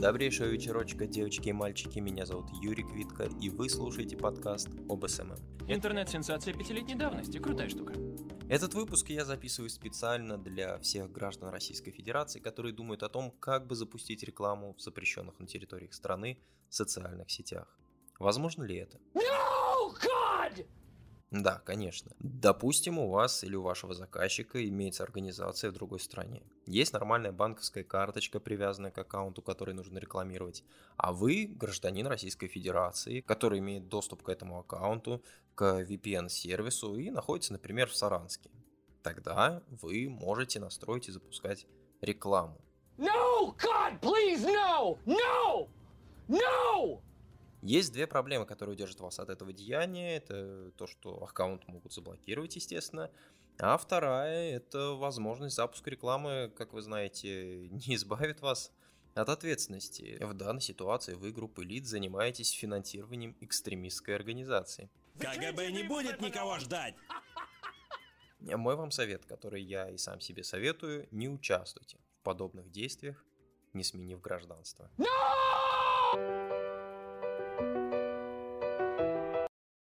Добрейшего вечерочка, девочки и мальчики. Меня зовут Юрий Квитко, и вы слушаете подкаст об СММ. Интернет-сенсация пятилетней давности. Крутая штука. Этот выпуск я записываю специально для всех граждан Российской Федерации, которые думают о том, как бы запустить рекламу в запрещенных на территориях страны социальных сетях. Возможно ли это? No, God! Да, конечно. Допустим, у вас или у вашего заказчика имеется организация в другой стране. Есть нормальная банковская карточка, привязанная к аккаунту, который нужно рекламировать. А вы гражданин Российской Федерации, который имеет доступ к этому аккаунту, к VPN-сервису и находится, например, в Саранске. Тогда вы можете настроить и запускать рекламу. No, God, please, no! No! No! Есть две проблемы, которые удержат вас от этого деяния. Это то, что аккаунт могут заблокировать, естественно. А вторая – это возможность запуска рекламы, как вы знаете, не избавит вас от ответственности. В данной ситуации вы, группа элит, занимаетесь финансированием экстремистской организации. КГБ не будет никого ждать! Мой вам совет, который я и сам себе советую, не участвуйте в подобных действиях, не сменив гражданство. No!